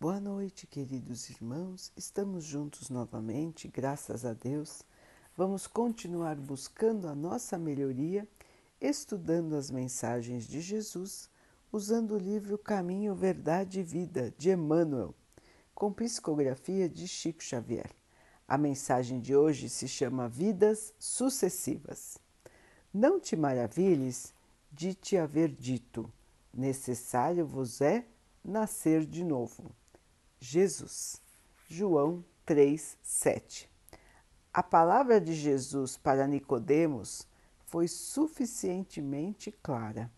Boa noite, queridos irmãos. Estamos juntos novamente, graças a Deus. Vamos continuar buscando a nossa melhoria, estudando as mensagens de Jesus, usando o livro Caminho, Verdade e Vida de Emmanuel, com psicografia de Chico Xavier. A mensagem de hoje se chama Vidas Sucessivas. Não te maravilhes de te haver dito: necessário vos é nascer de novo. Jesus. João 3, 7. A palavra de Jesus para Nicodemos foi suficientemente clara.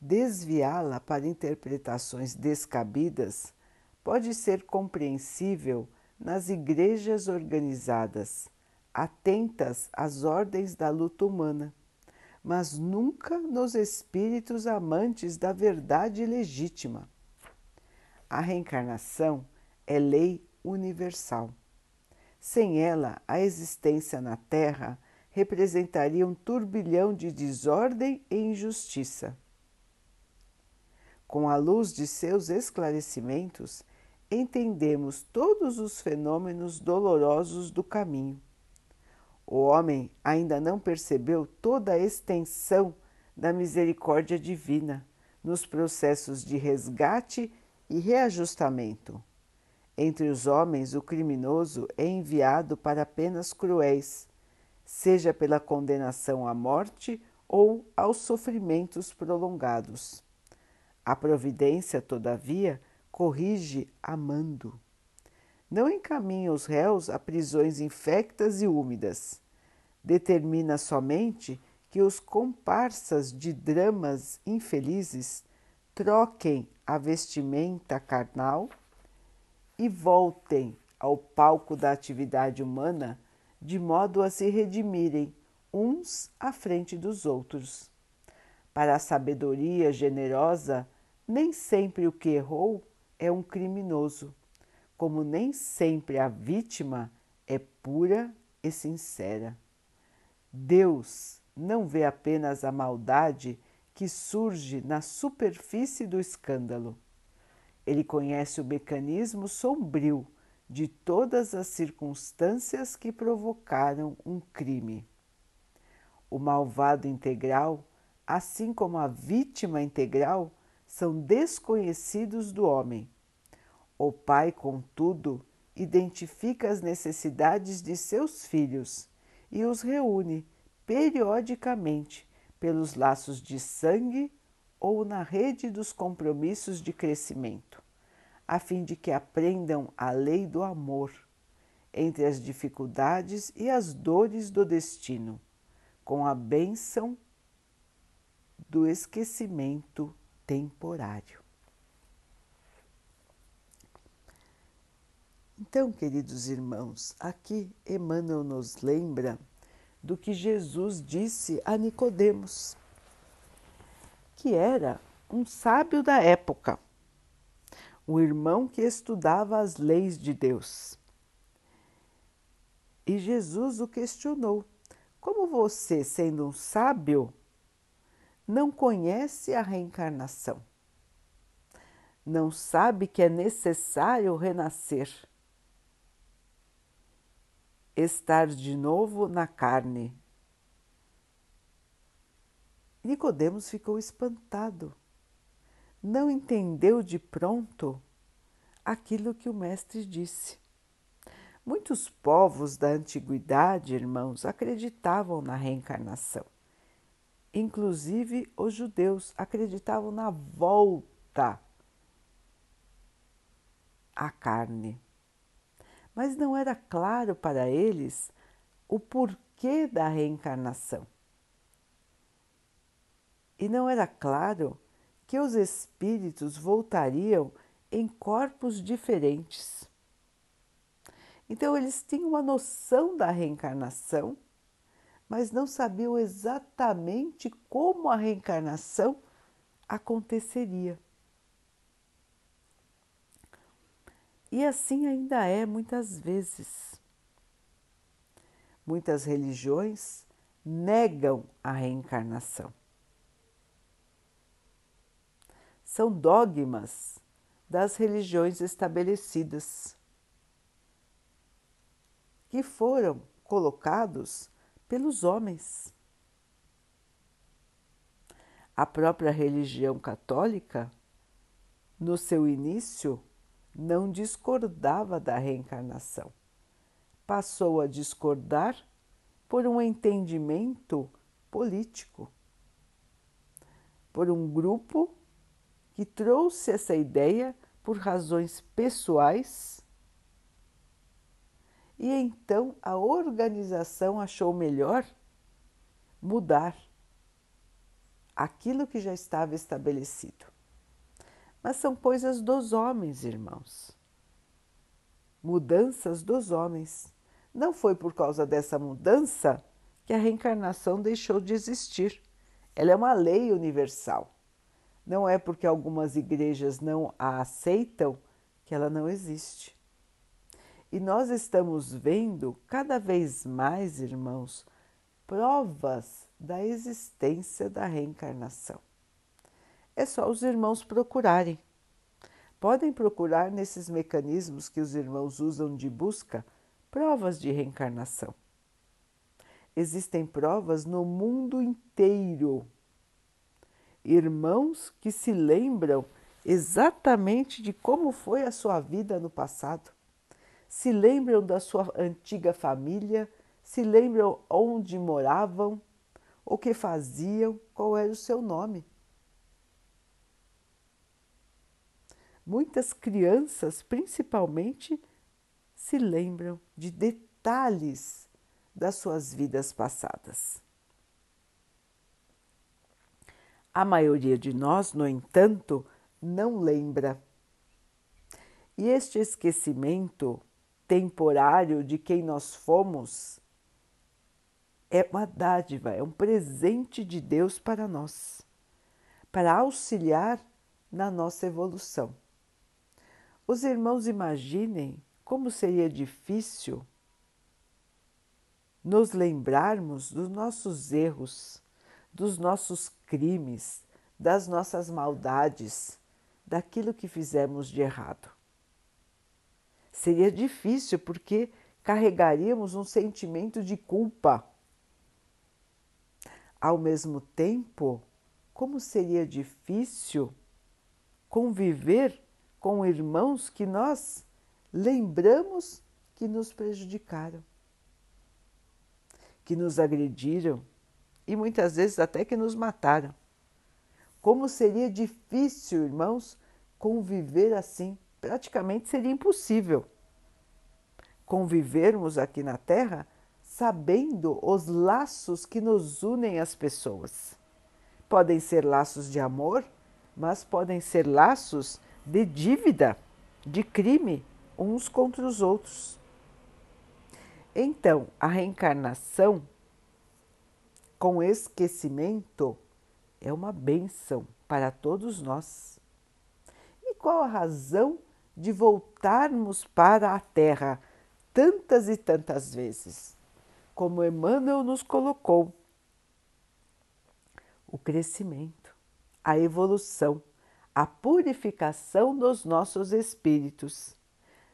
Desviá-la para interpretações descabidas pode ser compreensível nas igrejas organizadas, atentas às ordens da luta humana, mas nunca nos espíritos amantes da verdade legítima a reencarnação é lei universal. Sem ela, a existência na Terra representaria um turbilhão de desordem e injustiça. Com a luz de seus esclarecimentos, entendemos todos os fenômenos dolorosos do caminho. O homem ainda não percebeu toda a extensão da misericórdia divina nos processos de resgate e reajustamento. Entre os homens, o criminoso é enviado para penas cruéis, seja pela condenação à morte ou aos sofrimentos prolongados. A providência, todavia, corrige amando. Não encaminha os réus a prisões infectas e úmidas. Determina somente que os comparsas de dramas infelizes troquem a vestimenta carnal e voltem ao palco da atividade humana de modo a se redimirem uns à frente dos outros. Para a sabedoria generosa, nem sempre o que errou é um criminoso, como nem sempre a vítima é pura e sincera. Deus não vê apenas a maldade que surge na superfície do escândalo. Ele conhece o mecanismo sombrio de todas as circunstâncias que provocaram um crime. O malvado integral, assim como a vítima integral, são desconhecidos do homem. O pai, contudo, identifica as necessidades de seus filhos e os reúne periodicamente pelos laços de sangue ou na rede dos compromissos de crescimento, a fim de que aprendam a lei do amor entre as dificuldades e as dores do destino, com a bênção do esquecimento temporário. Então, queridos irmãos, aqui Emmanuel nos lembra do que Jesus disse a Nicodemos, que era um sábio da época, um irmão que estudava as leis de Deus. E Jesus o questionou: Como você, sendo um sábio, não conhece a reencarnação? Não sabe que é necessário renascer? Estar de novo na carne. Nicodemos ficou espantado. Não entendeu de pronto aquilo que o mestre disse. Muitos povos da antiguidade, irmãos, acreditavam na reencarnação. Inclusive os judeus acreditavam na volta à carne mas não era claro para eles o porquê da reencarnação. E não era claro que os espíritos voltariam em corpos diferentes. Então, eles tinham uma noção da reencarnação, mas não sabiam exatamente como a reencarnação aconteceria. E assim ainda é muitas vezes. Muitas religiões negam a reencarnação. São dogmas das religiões estabelecidas, que foram colocados pelos homens. A própria religião católica, no seu início, não discordava da reencarnação. Passou a discordar por um entendimento político, por um grupo que trouxe essa ideia por razões pessoais e então a organização achou melhor mudar aquilo que já estava estabelecido. Mas são coisas dos homens, irmãos. Mudanças dos homens. Não foi por causa dessa mudança que a reencarnação deixou de existir. Ela é uma lei universal. Não é porque algumas igrejas não a aceitam que ela não existe. E nós estamos vendo cada vez mais, irmãos, provas da existência da reencarnação. É só os irmãos procurarem. Podem procurar nesses mecanismos que os irmãos usam de busca provas de reencarnação. Existem provas no mundo inteiro. Irmãos que se lembram exatamente de como foi a sua vida no passado se lembram da sua antiga família, se lembram onde moravam, o que faziam, qual era o seu nome. Muitas crianças, principalmente, se lembram de detalhes das suas vidas passadas. A maioria de nós, no entanto, não lembra. E este esquecimento temporário de quem nós fomos é uma dádiva, é um presente de Deus para nós, para auxiliar na nossa evolução. Os irmãos imaginem como seria difícil nos lembrarmos dos nossos erros, dos nossos crimes, das nossas maldades, daquilo que fizemos de errado seria difícil porque carregaríamos um sentimento de culpa. Ao mesmo tempo, como seria difícil conviver com irmãos que nós lembramos que nos prejudicaram, que nos agrediram e muitas vezes até que nos mataram. Como seria difícil, irmãos, conviver assim praticamente seria impossível convivermos aqui na Terra sabendo os laços que nos unem às pessoas. Podem ser laços de amor, mas podem ser laços de dívida, de crime uns contra os outros. Então, a reencarnação com esquecimento é uma benção para todos nós. E qual a razão de voltarmos para a Terra tantas e tantas vezes, como Emmanuel nos colocou. O crescimento, a evolução, a purificação dos nossos espíritos.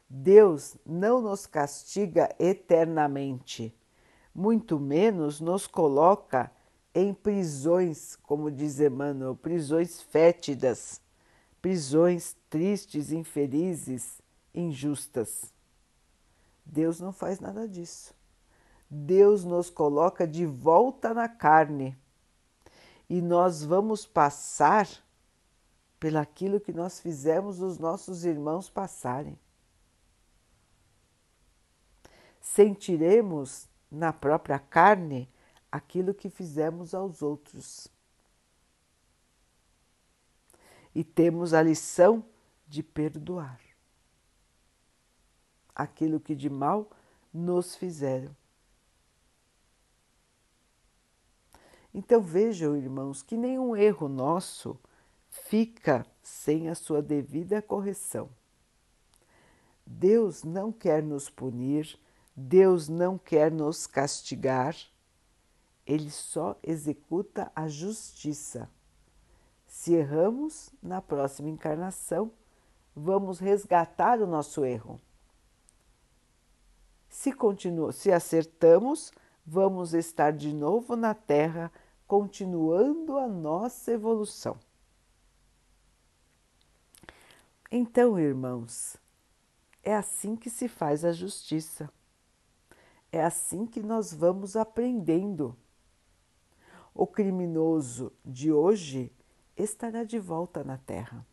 Deus não nos castiga eternamente, muito menos nos coloca em prisões, como diz Emmanuel, prisões fétidas prisões tristes, infelizes, injustas. Deus não faz nada disso. Deus nos coloca de volta na carne e nós vamos passar pelaquilo que nós fizemos os nossos irmãos passarem. Sentiremos na própria carne aquilo que fizemos aos outros e temos a lição de perdoar aquilo que de mal nos fizeram. Então vejam, irmãos, que nenhum erro nosso fica sem a sua devida correção. Deus não quer nos punir, Deus não quer nos castigar, Ele só executa a justiça se erramos, na próxima encarnação, vamos resgatar o nosso erro. Se, continu se acertamos, vamos estar de novo na Terra, continuando a nossa evolução. Então, irmãos, é assim que se faz a justiça. É assim que nós vamos aprendendo. O criminoso de hoje estará de volta na Terra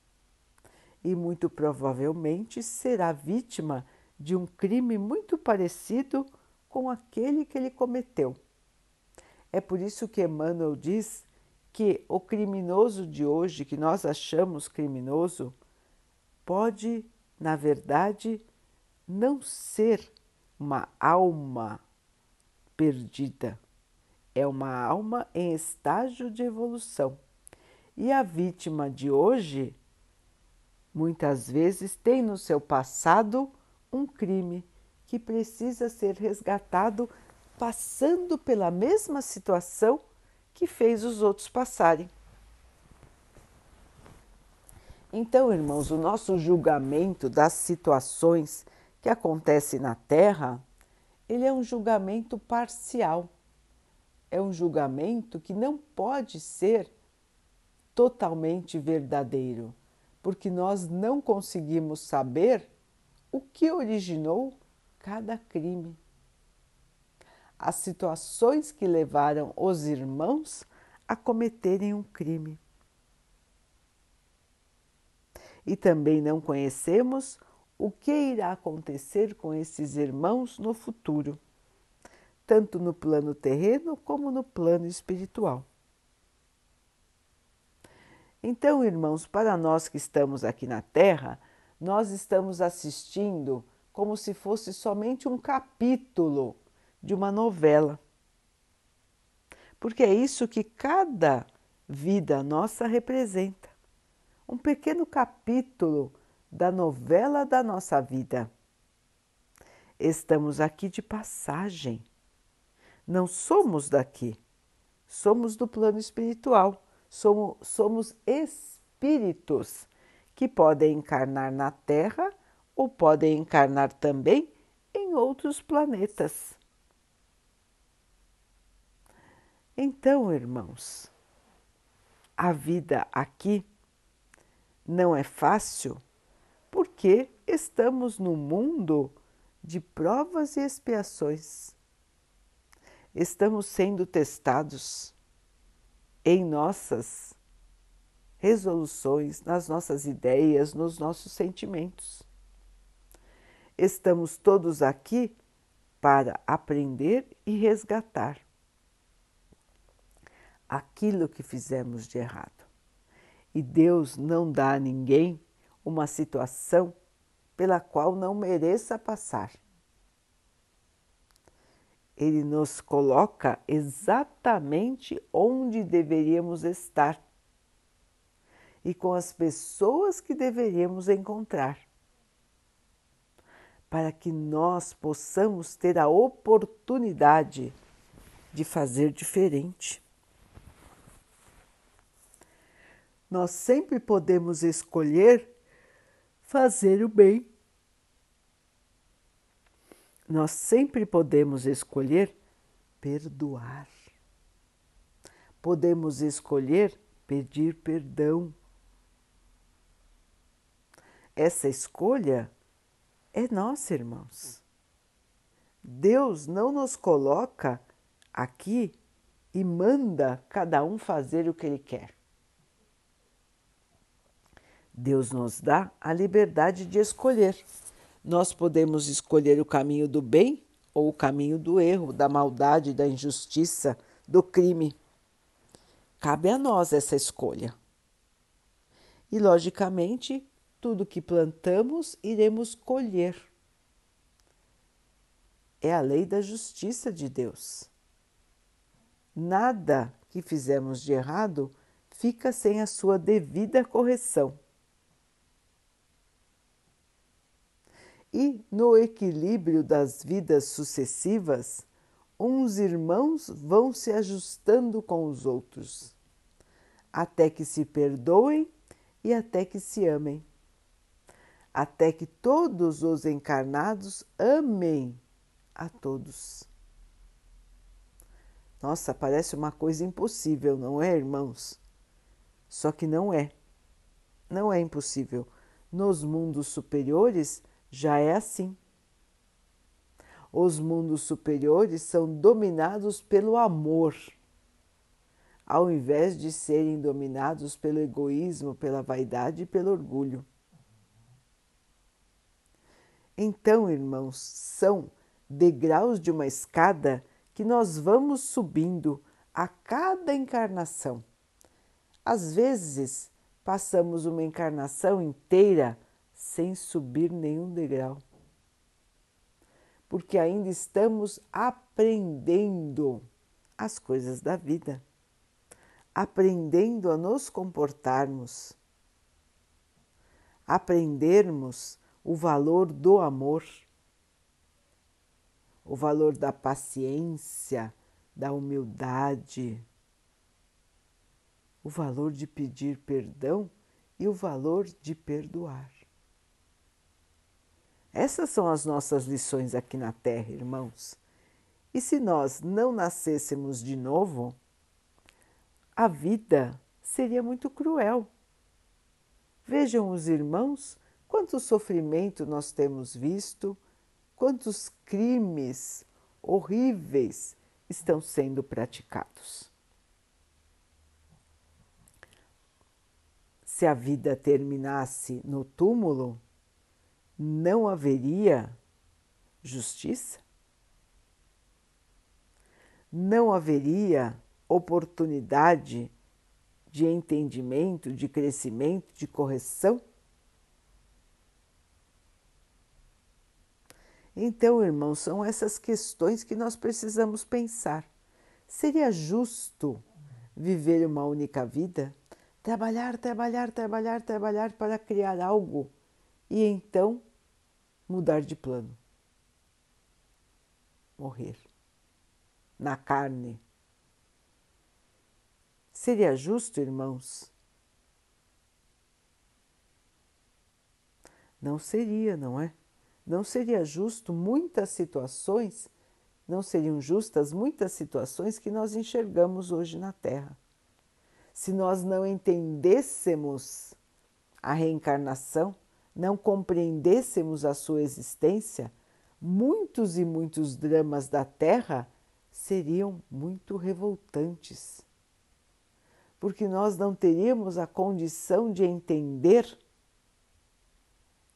e muito provavelmente será vítima de um crime muito parecido com aquele que ele cometeu. É por isso que Emmanuel diz que o criminoso de hoje, que nós achamos criminoso, pode, na verdade, não ser uma alma perdida, é uma alma em estágio de evolução. E a vítima de hoje, muitas vezes, tem no seu passado um crime que precisa ser resgatado, passando pela mesma situação que fez os outros passarem. Então, irmãos, o nosso julgamento das situações que acontecem na Terra, ele é um julgamento parcial. É um julgamento que não pode ser totalmente verdadeiro, porque nós não conseguimos saber o que originou cada crime. As situações que levaram os irmãos a cometerem um crime. E também não conhecemos o que irá acontecer com esses irmãos no futuro, tanto no plano terreno como no plano espiritual. Então, irmãos, para nós que estamos aqui na Terra, nós estamos assistindo como se fosse somente um capítulo de uma novela. Porque é isso que cada vida nossa representa. Um pequeno capítulo da novela da nossa vida. Estamos aqui de passagem. Não somos daqui. Somos do plano espiritual. Somos, somos espíritos que podem encarnar na Terra ou podem encarnar também em outros planetas. Então, irmãos, a vida aqui não é fácil porque estamos no mundo de provas e expiações. Estamos sendo testados em nossas resoluções, nas nossas ideias, nos nossos sentimentos. Estamos todos aqui para aprender e resgatar aquilo que fizemos de errado. E Deus não dá a ninguém uma situação pela qual não mereça passar. Ele nos coloca exatamente onde deveríamos estar e com as pessoas que deveríamos encontrar, para que nós possamos ter a oportunidade de fazer diferente. Nós sempre podemos escolher fazer o bem. Nós sempre podemos escolher perdoar. Podemos escolher pedir perdão. Essa escolha é nossa, irmãos. Deus não nos coloca aqui e manda cada um fazer o que ele quer. Deus nos dá a liberdade de escolher. Nós podemos escolher o caminho do bem ou o caminho do erro, da maldade, da injustiça, do crime. Cabe a nós essa escolha. E, logicamente, tudo que plantamos iremos colher. É a lei da justiça de Deus. Nada que fizemos de errado fica sem a sua devida correção. E no equilíbrio das vidas sucessivas, uns irmãos vão se ajustando com os outros, até que se perdoem e até que se amem até que todos os encarnados amem a todos. Nossa, parece uma coisa impossível, não é, irmãos? Só que não é. Não é impossível. Nos mundos superiores já é assim. Os mundos superiores são dominados pelo amor, ao invés de serem dominados pelo egoísmo, pela vaidade e pelo orgulho. Então, irmãos, são degraus de uma escada que nós vamos subindo a cada encarnação. Às vezes, passamos uma encarnação inteira sem subir nenhum degrau, porque ainda estamos aprendendo as coisas da vida, aprendendo a nos comportarmos, aprendermos o valor do amor o valor da paciência, da humildade, o valor de pedir perdão e o valor de perdoar. Essas são as nossas lições aqui na Terra, irmãos. E se nós não nascêssemos de novo, a vida seria muito cruel. Vejam os irmãos quanto sofrimento nós temos visto quantos crimes horríveis estão sendo praticados. Se a vida terminasse no túmulo, não haveria justiça? Não haveria oportunidade de entendimento, de crescimento, de correção? Então, irmãos, são essas questões que nós precisamos pensar. Seria justo viver uma única vida? Trabalhar, trabalhar, trabalhar, trabalhar para criar algo e então mudar de plano. Morrer na carne. Seria justo, irmãos? Não seria, não é? Não seria justo muitas situações, não seriam justas muitas situações que nós enxergamos hoje na Terra. Se nós não entendêssemos a reencarnação, não compreendêssemos a sua existência, muitos e muitos dramas da Terra seriam muito revoltantes. Porque nós não teríamos a condição de entender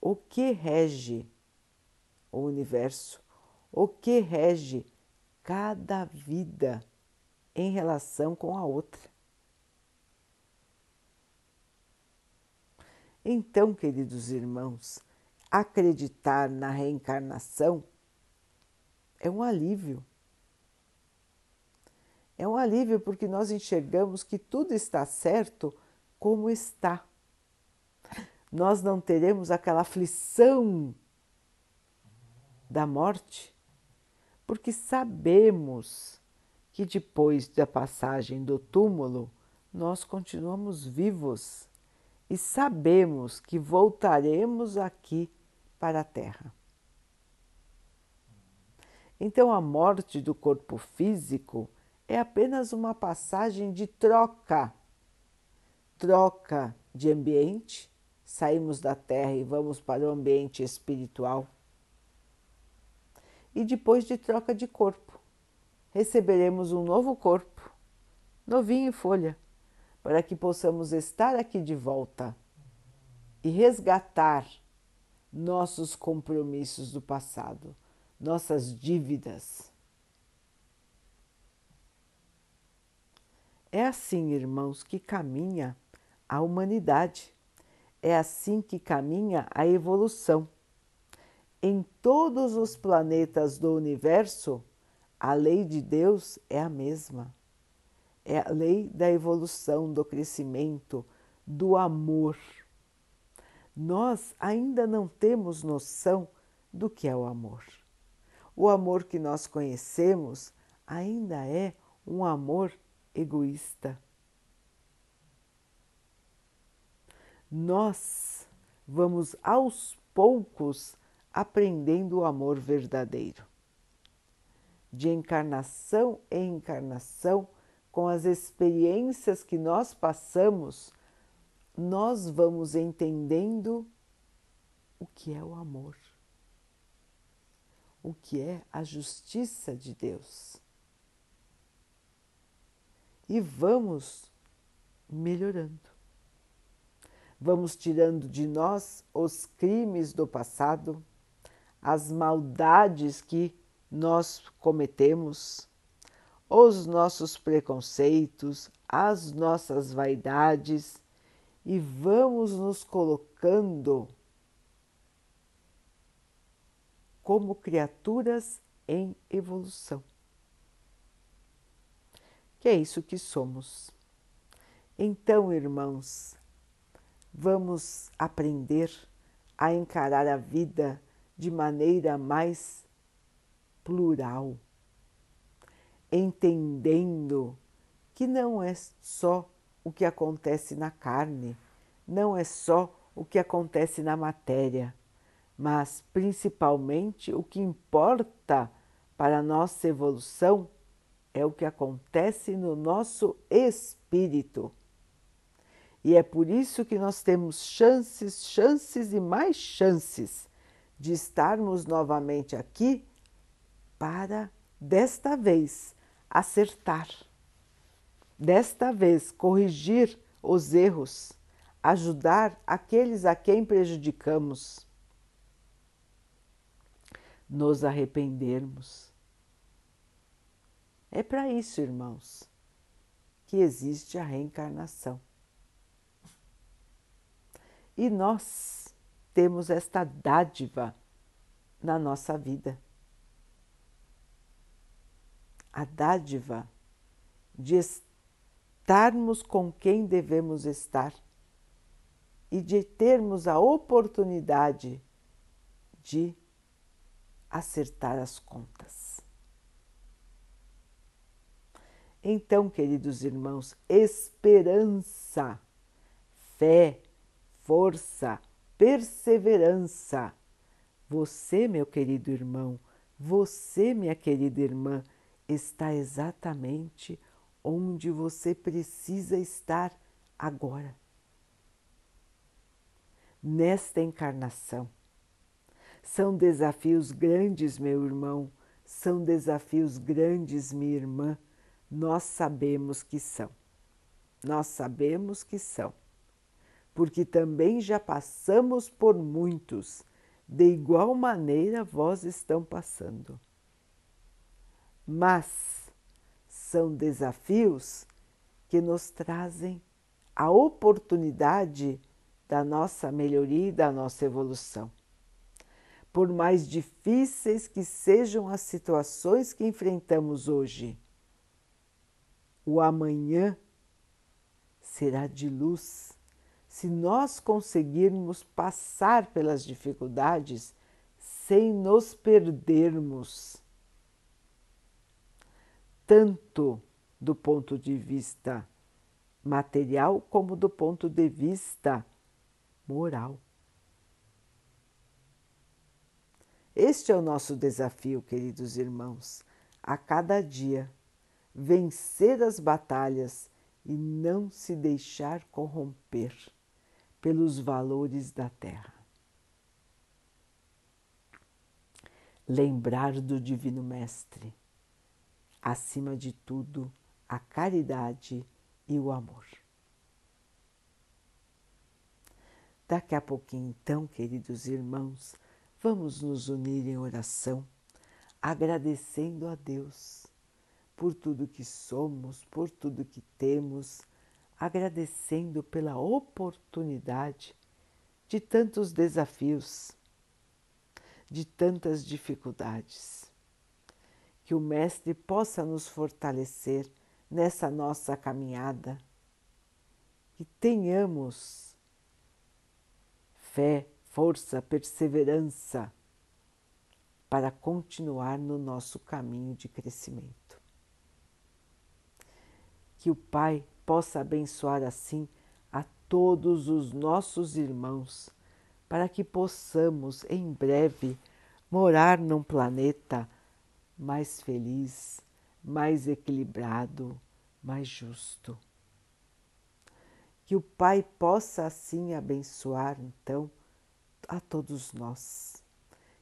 o que rege o universo, o que rege cada vida em relação com a outra. Então, queridos irmãos, acreditar na reencarnação é um alívio. É um alívio porque nós enxergamos que tudo está certo como está. Nós não teremos aquela aflição da morte, porque sabemos que depois da passagem do túmulo nós continuamos vivos e sabemos que voltaremos aqui para a Terra. Então, a morte do corpo físico é apenas uma passagem de troca troca de ambiente, saímos da Terra e vamos para o ambiente espiritual e depois de troca de corpo. Receberemos um novo corpo, novinho em folha, para que possamos estar aqui de volta e resgatar nossos compromissos do passado, nossas dívidas. É assim, irmãos, que caminha a humanidade. É assim que caminha a evolução em todos os planetas do universo, a lei de Deus é a mesma. É a lei da evolução, do crescimento, do amor. Nós ainda não temos noção do que é o amor. O amor que nós conhecemos ainda é um amor egoísta. Nós vamos aos poucos aprendendo o amor verdadeiro. De encarnação em encarnação, com as experiências que nós passamos, nós vamos entendendo o que é o amor, o que é a justiça de Deus. E vamos melhorando. Vamos tirando de nós os crimes do passado, as maldades que nós cometemos, os nossos preconceitos, as nossas vaidades e vamos nos colocando como criaturas em evolução. Que é isso que somos. Então, irmãos, vamos aprender a encarar a vida de maneira mais plural, entendendo que não é só o que acontece na carne, não é só o que acontece na matéria, mas principalmente o que importa para a nossa evolução é o que acontece no nosso espírito. E é por isso que nós temos chances, chances e mais chances de estarmos novamente aqui para, desta vez, acertar, desta vez, corrigir os erros, ajudar aqueles a quem prejudicamos, nos arrependermos. É para isso, irmãos, que existe a reencarnação. E nós temos esta dádiva na nossa vida. A dádiva de estarmos com quem devemos estar e de termos a oportunidade de acertar as contas. Então, queridos irmãos, esperança, fé, força, perseverança. Você, meu querido irmão, você, minha querida irmã, está exatamente onde você precisa estar agora. Nesta encarnação. São desafios grandes, meu irmão, são desafios grandes, minha irmã, nós sabemos que são. Nós sabemos que são porque também já passamos por muitos, de igual maneira vós estão passando. Mas são desafios que nos trazem a oportunidade da nossa melhoria e da nossa evolução. Por mais difíceis que sejam as situações que enfrentamos hoje, o amanhã será de luz se nós conseguirmos passar pelas dificuldades sem nos perdermos, tanto do ponto de vista material como do ponto de vista moral. Este é o nosso desafio, queridos irmãos, a cada dia vencer as batalhas e não se deixar corromper pelos valores da terra. Lembrar do Divino Mestre, acima de tudo, a caridade e o amor. Daqui a pouquinho, então, queridos irmãos, vamos nos unir em oração, agradecendo a Deus por tudo que somos, por tudo que temos agradecendo pela oportunidade de tantos desafios, de tantas dificuldades. Que o Mestre possa nos fortalecer nessa nossa caminhada, que tenhamos fé, força, perseverança para continuar no nosso caminho de crescimento. Que o Pai possa abençoar assim a todos os nossos irmãos, para que possamos em breve morar num planeta mais feliz, mais equilibrado, mais justo. Que o Pai possa assim abençoar, então, a todos nós.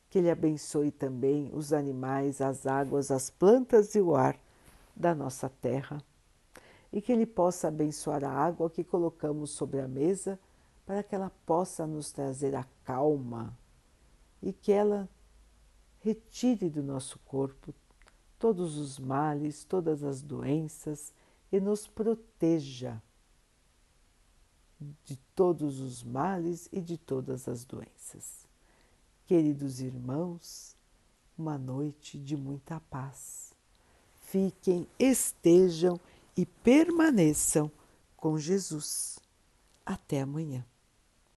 Que Ele abençoe também os animais, as águas, as plantas e o ar da nossa terra. E que Ele possa abençoar a água que colocamos sobre a mesa para que ela possa nos trazer a calma e que ela retire do nosso corpo todos os males, todas as doenças e nos proteja de todos os males e de todas as doenças. Queridos irmãos, uma noite de muita paz. Fiquem, estejam e permaneçam com Jesus. Até amanhã.